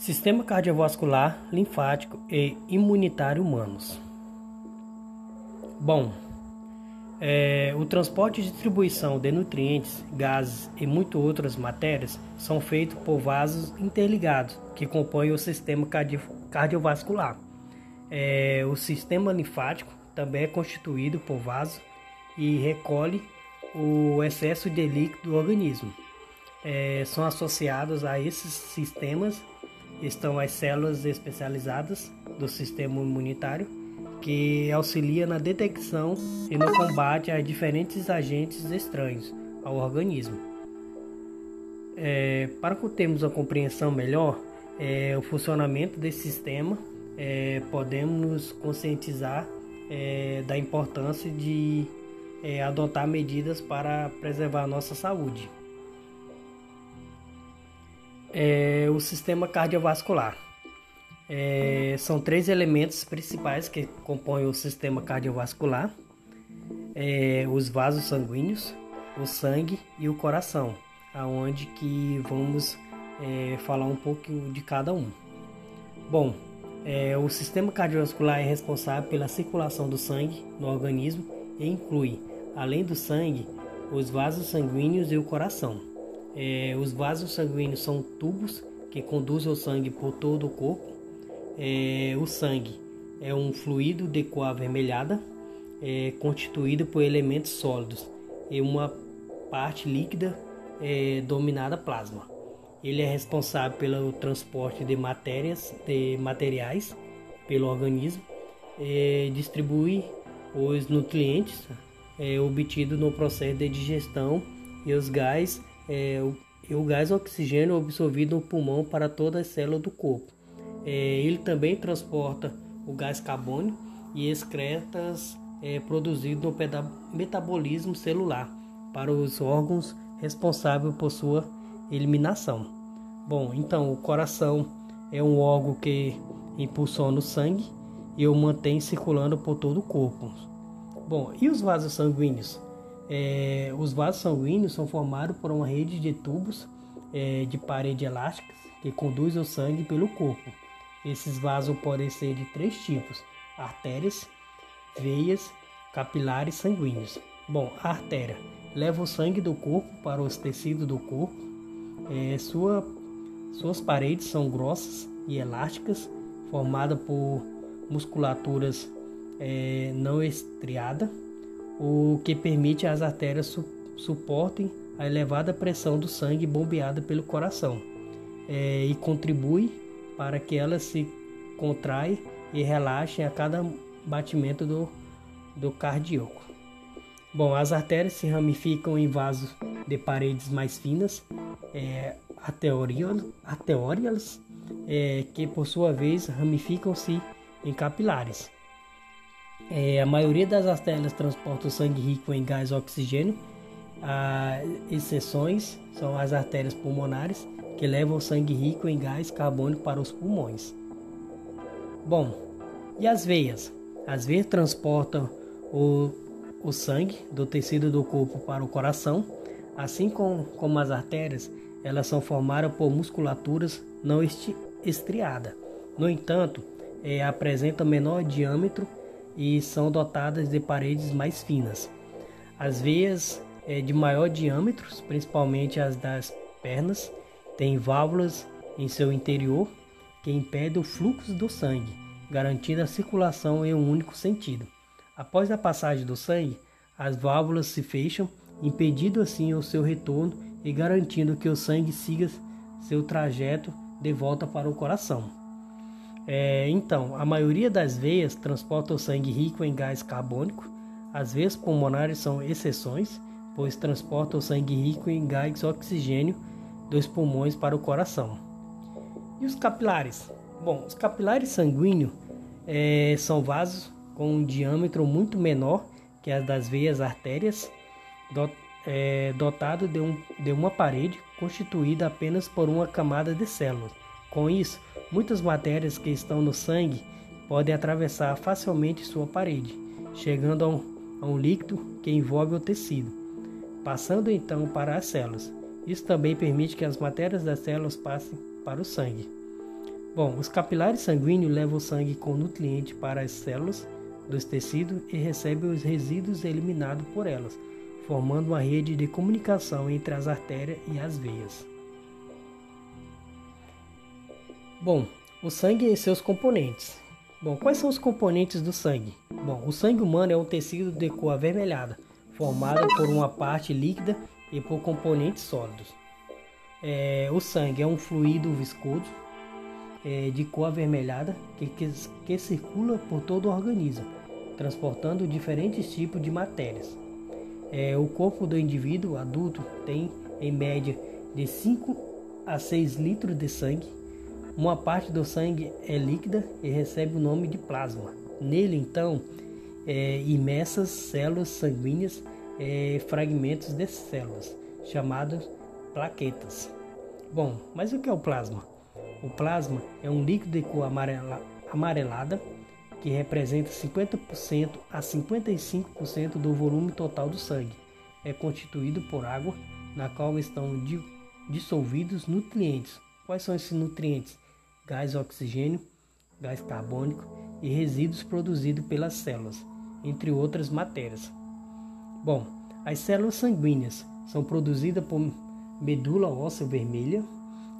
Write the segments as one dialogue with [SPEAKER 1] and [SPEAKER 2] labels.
[SPEAKER 1] Sistema cardiovascular, linfático e imunitário humanos. Bom, é, o transporte e distribuição de nutrientes, gases e muitas outras matérias são feitos por vasos interligados que compõem o sistema cardio, cardiovascular. É, o sistema linfático também é constituído por vasos e recolhe o excesso de líquido do organismo. É, são associados a esses sistemas estão as células especializadas do sistema imunitário, que auxilia na detecção e no combate a diferentes agentes estranhos ao organismo. É, para que tenhamos uma compreensão melhor é, o funcionamento desse sistema, é, podemos nos conscientizar é, da importância de é, adotar medidas para preservar a nossa saúde é o sistema cardiovascular. É, são três elementos principais que compõem o sistema cardiovascular: é, os vasos sanguíneos, o sangue e o coração, aonde que vamos é, falar um pouco de cada um. Bom, é, o sistema cardiovascular é responsável pela circulação do sangue no organismo e inclui, além do sangue, os vasos sanguíneos e o coração. É, os vasos sanguíneos são tubos que conduzem o sangue por todo o corpo. É, o sangue é um fluido de cor avermelhada, é, constituído por elementos sólidos e uma parte líquida é, dominada plasma. Ele é responsável pelo transporte de matérias, de materiais pelo organismo, é, distribui os nutrientes é, obtidos no processo de digestão e os gases é, o, e o gás oxigênio absorvido no pulmão para todas as células do corpo. É, ele também transporta o gás carbônico e excretas é, produzido no metabolismo celular para os órgãos responsáveis por sua eliminação. Bom, então o coração é um órgão que impulsiona o sangue e o mantém circulando por todo o corpo. Bom, e os vasos sanguíneos? É, os vasos sanguíneos são formados por uma rede de tubos é, de parede elásticas que conduzem o sangue pelo corpo. Esses vasos podem ser de três tipos: artérias, veias, capilares sanguíneos. Bom, a artéria leva o sangue do corpo para os tecidos do corpo. É, sua, suas paredes são grossas e elásticas, formadas por musculaturas é, não estriada o que permite às artérias su suportem a elevada pressão do sangue bombeada pelo coração é, e contribui para que elas se contraem e relaxem a cada batimento do, do cardíaco. Bom, as artérias se ramificam em vasos de paredes mais finas, é, arteriais, é, que por sua vez ramificam-se em capilares. É, a maioria das artérias transporta o sangue rico em gás oxigênio. As exceções são as artérias pulmonares, que levam o sangue rico em gás carbônico para os pulmões. Bom, e as veias? As veias transportam o, o sangue do tecido do corpo para o coração, assim como, como as artérias, elas são formadas por musculaturas não estriadas. No entanto, é, apresentam menor diâmetro e são dotadas de paredes mais finas. As veias é, de maior diâmetro, principalmente as das pernas, têm válvulas em seu interior que impedem o fluxo do sangue, garantindo a circulação em um único sentido. Após a passagem do sangue, as válvulas se fecham, impedindo assim o seu retorno e garantindo que o sangue siga seu trajeto de volta para o coração. É, então, a maioria das veias transporta o sangue rico em gás carbônico. As veias pulmonares são exceções, pois transportam o sangue rico em gás oxigênio dos pulmões para o coração. E os capilares? Bom, os capilares sanguíneos é, são vasos com um diâmetro muito menor que as das veias artérias, é, dotado de, um, de uma parede constituída apenas por uma camada de células. Com isso, Muitas matérias que estão no sangue podem atravessar facilmente sua parede, chegando a um, a um líquido que envolve o tecido, passando então para as células. Isso também permite que as matérias das células passem para o sangue. Bom, os capilares sanguíneos levam o sangue com nutriente para as células dos tecidos e recebem os resíduos eliminados por elas, formando uma rede de comunicação entre as artérias e as veias. Bom, o sangue e seus componentes. Bom, quais são os componentes do sangue? Bom, o sangue humano é um tecido de cor avermelhada, formado por uma parte líquida e por componentes sólidos. É, o sangue é um fluido viscoso é, de cor avermelhada que, que, que circula por todo o organismo, transportando diferentes tipos de matérias. É, o corpo do indivíduo adulto tem em média de 5 a 6 litros de sangue. Uma parte do sangue é líquida e recebe o nome de plasma. Nele, então, é, imensas células sanguíneas, é, fragmentos de células, chamados plaquetas. Bom, mas o que é o plasma? O plasma é um líquido de cor amarela, amarelada que representa 50% a 55% do volume total do sangue. É constituído por água, na qual estão dissolvidos nutrientes. Quais são esses nutrientes? Gás oxigênio, gás carbônico e resíduos produzidos pelas células, entre outras matérias. Bom, as células sanguíneas são produzidas por medula óssea vermelha,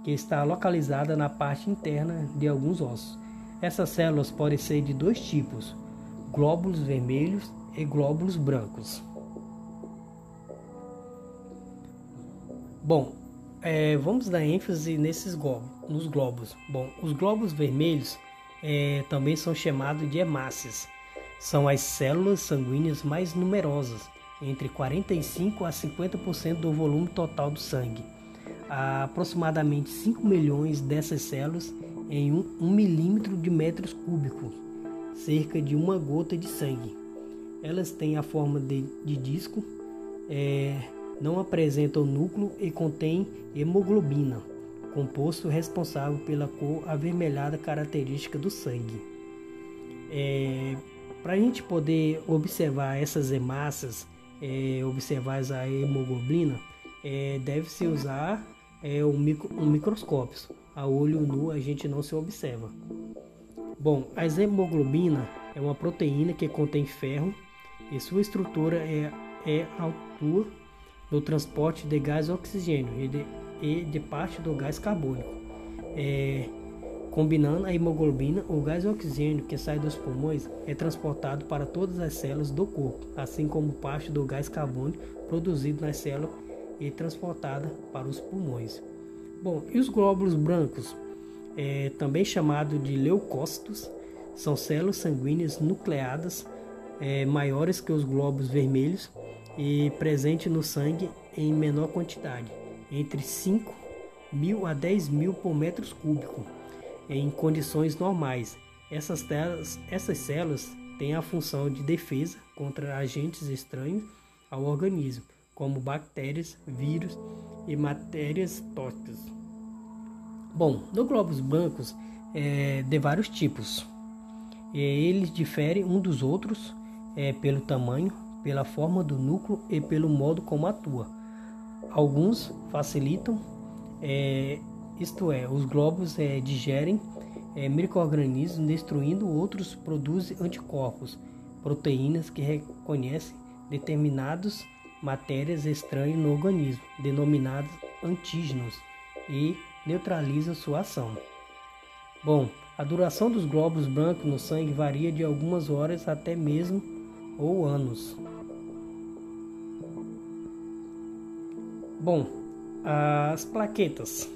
[SPEAKER 1] que está localizada na parte interna de alguns ossos. Essas células podem ser de dois tipos: glóbulos vermelhos e glóbulos brancos. Bom, é, vamos dar ênfase nesses glóbulos, nos glóbulos. Bom, os glóbulos vermelhos é, também são chamados de hemácias. São as células sanguíneas mais numerosas, entre 45 a 50% do volume total do sangue. Há aproximadamente 5 milhões dessas células em um, um milímetro de metros cúbicos, cerca de uma gota de sangue. Elas têm a forma de, de disco, é, não apresentam núcleo e contêm hemoglobina, composto responsável pela cor avermelhada característica do sangue. É, Para a gente poder observar essas hemácias, é, observar a hemoglobina, é, deve-se usar é, um, micro, um microscópio a olho nu a gente não se observa. Bom, a hemoglobina é uma proteína que contém ferro e sua estrutura é, é altura no transporte de gás oxigênio e de, e de parte do gás carbônico. É, combinando a hemoglobina, o gás oxigênio que sai dos pulmões é transportado para todas as células do corpo, assim como parte do gás carbônico produzido nas células e transportada para os pulmões. Bom, e os glóbulos brancos, é, também chamado de leucócitos, são células sanguíneas nucleadas é, maiores que os glóbulos vermelhos e presentes no sangue em menor quantidade, entre 5 mil a 10 mil por metro cúbico, em condições normais. Essas, telas, essas células têm a função de defesa contra agentes estranhos ao organismo como bactérias, vírus e matérias tóxicas. Bom, no glóbulos brancos é de vários tipos. Eles diferem um dos outros é, pelo tamanho, pela forma do núcleo e pelo modo como atua. Alguns facilitam, é, isto é, os glóbulos é, digerem é, microorganismos, destruindo outros produzem anticorpos, proteínas que reconhecem determinados matérias estranhas no organismo, denominadas antígenos, e neutraliza sua ação. Bom, a duração dos glóbulos brancos no sangue varia de algumas horas até mesmo ou anos. Bom, as plaquetas.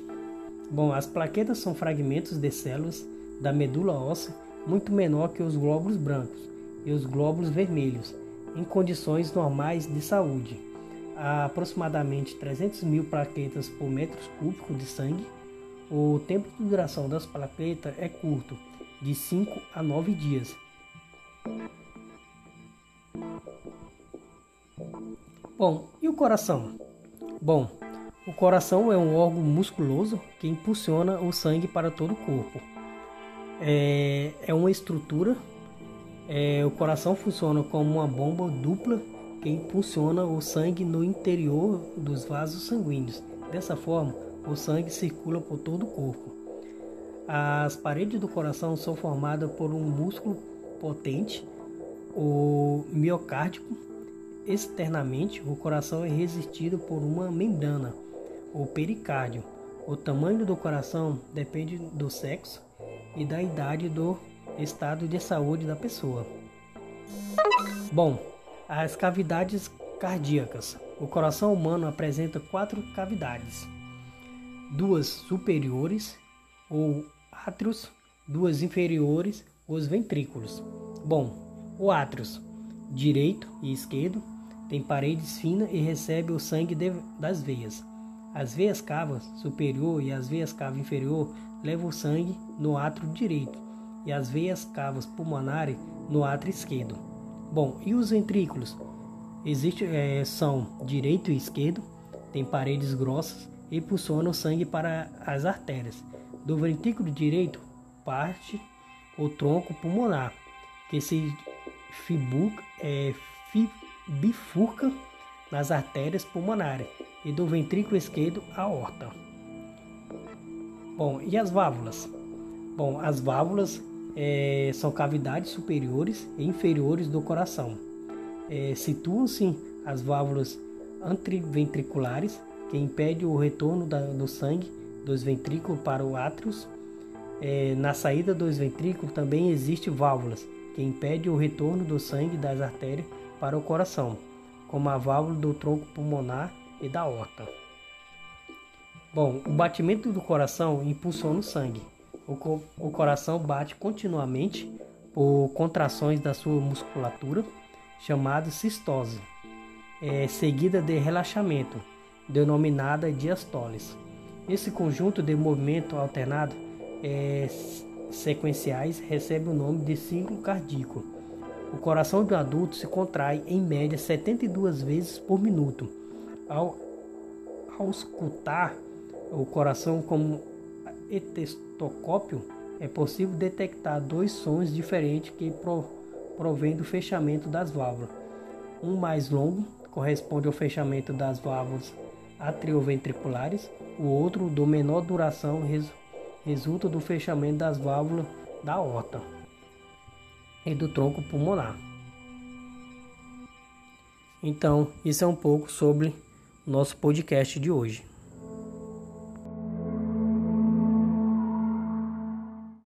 [SPEAKER 1] Bom, as plaquetas são fragmentos de células da medula óssea muito menor que os glóbulos brancos e os glóbulos vermelhos em condições normais de saúde. Há aproximadamente 300 mil plaquetas por metro cúbico de sangue. O tempo de duração das plaquetas é curto, de 5 a 9 dias. Bom, e o coração? Bom, o coração é um órgão musculoso que impulsiona o sangue para todo o corpo. É, é uma estrutura é, o coração funciona como uma bomba dupla que impulsiona o sangue no interior dos vasos sanguíneos. Dessa forma, o sangue circula por todo o corpo. As paredes do coração são formadas por um músculo potente, o miocárdico. Externamente, o coração é resistido por uma membrana, o pericárdio. O tamanho do coração depende do sexo e da idade do estado de saúde da pessoa. Bom, as cavidades cardíacas. O coração humano apresenta quatro cavidades: duas superiores ou átrios, duas inferiores, os ventrículos. Bom, o átrios direito e esquerdo tem paredes finas e recebe o sangue de, das veias. As veias cavas superior e as veias cava inferior levam o sangue no átrio direito e as veias cavas pulmonares no átrio esquerdo. Bom, e os ventrículos? Existe, é, são direito e esquerdo, tem paredes grossas e impulsionam o sangue para as artérias. Do ventrículo direito parte o tronco pulmonar, que se fibuca, é, fi, bifurca nas artérias pulmonares, e do ventrículo esquerdo a aorta. Bom, e as válvulas? Bom, as válvulas é, são cavidades superiores e inferiores do coração. É, Situam-se as válvulas antriventriculares, que impedem o retorno da, do sangue dos ventrículos para o átrios. É, na saída dos ventrículos também existem válvulas, que impedem o retorno do sangue das artérias para o coração, como a válvula do tronco pulmonar e da horta. Bom, o batimento do coração impulsiona o sangue. O, co o coração bate continuamente por contrações da sua musculatura, chamada sistose, é, seguida de relaxamento, denominada diastole. Esse conjunto de movimento alternado é, sequenciais recebe o nome de ciclo cardíaco. O coração do adulto se contrai em média 72 vezes por minuto. Ao, escutar o coração como etestocópio, é possível detectar dois sons diferentes que provêm do fechamento das válvulas. Um mais longo corresponde ao fechamento das válvulas atrioventriculares, o outro, do menor duração, resulta do fechamento das válvulas da aorta e do tronco pulmonar. Então, isso é um pouco sobre nosso podcast de hoje.